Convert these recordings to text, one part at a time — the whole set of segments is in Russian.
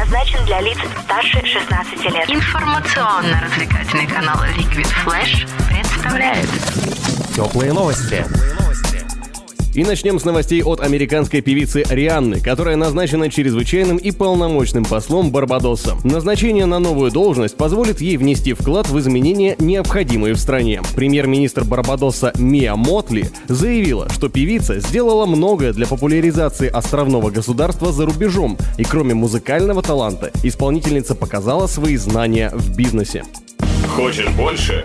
предназначен для лиц старше 16 лет. Информационно-развлекательный канал Liquid Flash представляет Теплые новости. И начнем с новостей от американской певицы Рианны, которая назначена чрезвычайным и полномочным послом Барбадоса. Назначение на новую должность позволит ей внести вклад в изменения, необходимые в стране. Премьер-министр Барбадоса Мия Мотли заявила, что певица сделала многое для популяризации островного государства за рубежом, и кроме музыкального таланта, исполнительница показала свои знания в бизнесе. Хочешь больше?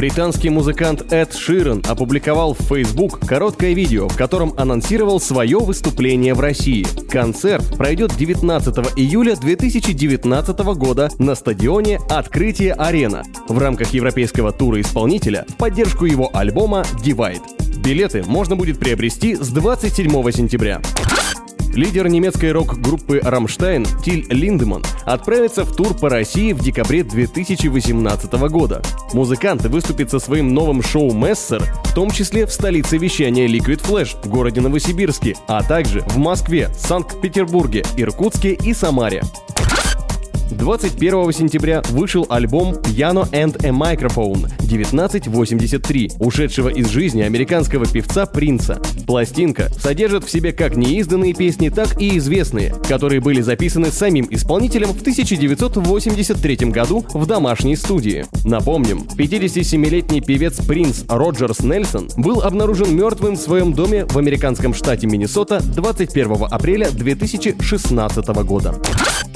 Британский музыкант Эд Ширен опубликовал в Facebook короткое видео, в котором анонсировал свое выступление в России. Концерт пройдет 19 июля 2019 года на стадионе «Открытие Арена» в рамках европейского тура исполнителя в поддержку его альбома «Divide». Билеты можно будет приобрести с 27 сентября. Лидер немецкой рок-группы «Рамштайн» Тиль Линдеман отправится в тур по России в декабре 2018 года. Музыкант выступит со своим новым шоу «Мессер», в том числе в столице вещания Liquid Flash в городе Новосибирске, а также в Москве, Санкт-Петербурге, Иркутске и Самаре. 21 сентября вышел альбом Piano and a Microphone 1983, ушедшего из жизни американского певца Принца. Пластинка содержит в себе как неизданные песни, так и известные, которые были записаны самим исполнителем в 1983 году в домашней студии. Напомним, 57-летний певец Принц Роджерс Нельсон был обнаружен мертвым в своем доме в американском штате Миннесота 21 апреля 2016 года.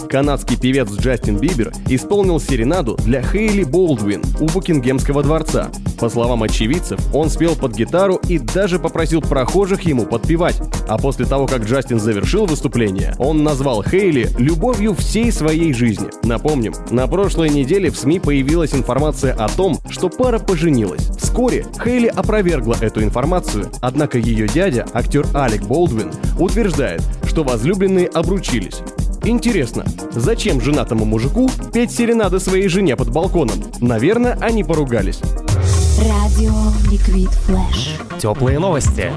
Канадский певец Джастин Бибер исполнил серенаду для Хейли Болдвин у Букингемского дворца. По словам очевидцев, он спел под гитару и даже попросил прохожих ему подпевать. А после того, как Джастин завершил выступление, он назвал Хейли любовью всей своей жизни. Напомним, на прошлой неделе в СМИ появилась информация о том, что пара поженилась. Вскоре Хейли опровергла эту информацию, однако ее дядя, актер Алек Болдвин, утверждает, что возлюбленные обручились. Интересно, зачем женатому мужику петь серенады своей жене под балконом? Наверное, они поругались. Радио Ликвид Флэш. Теплые новости.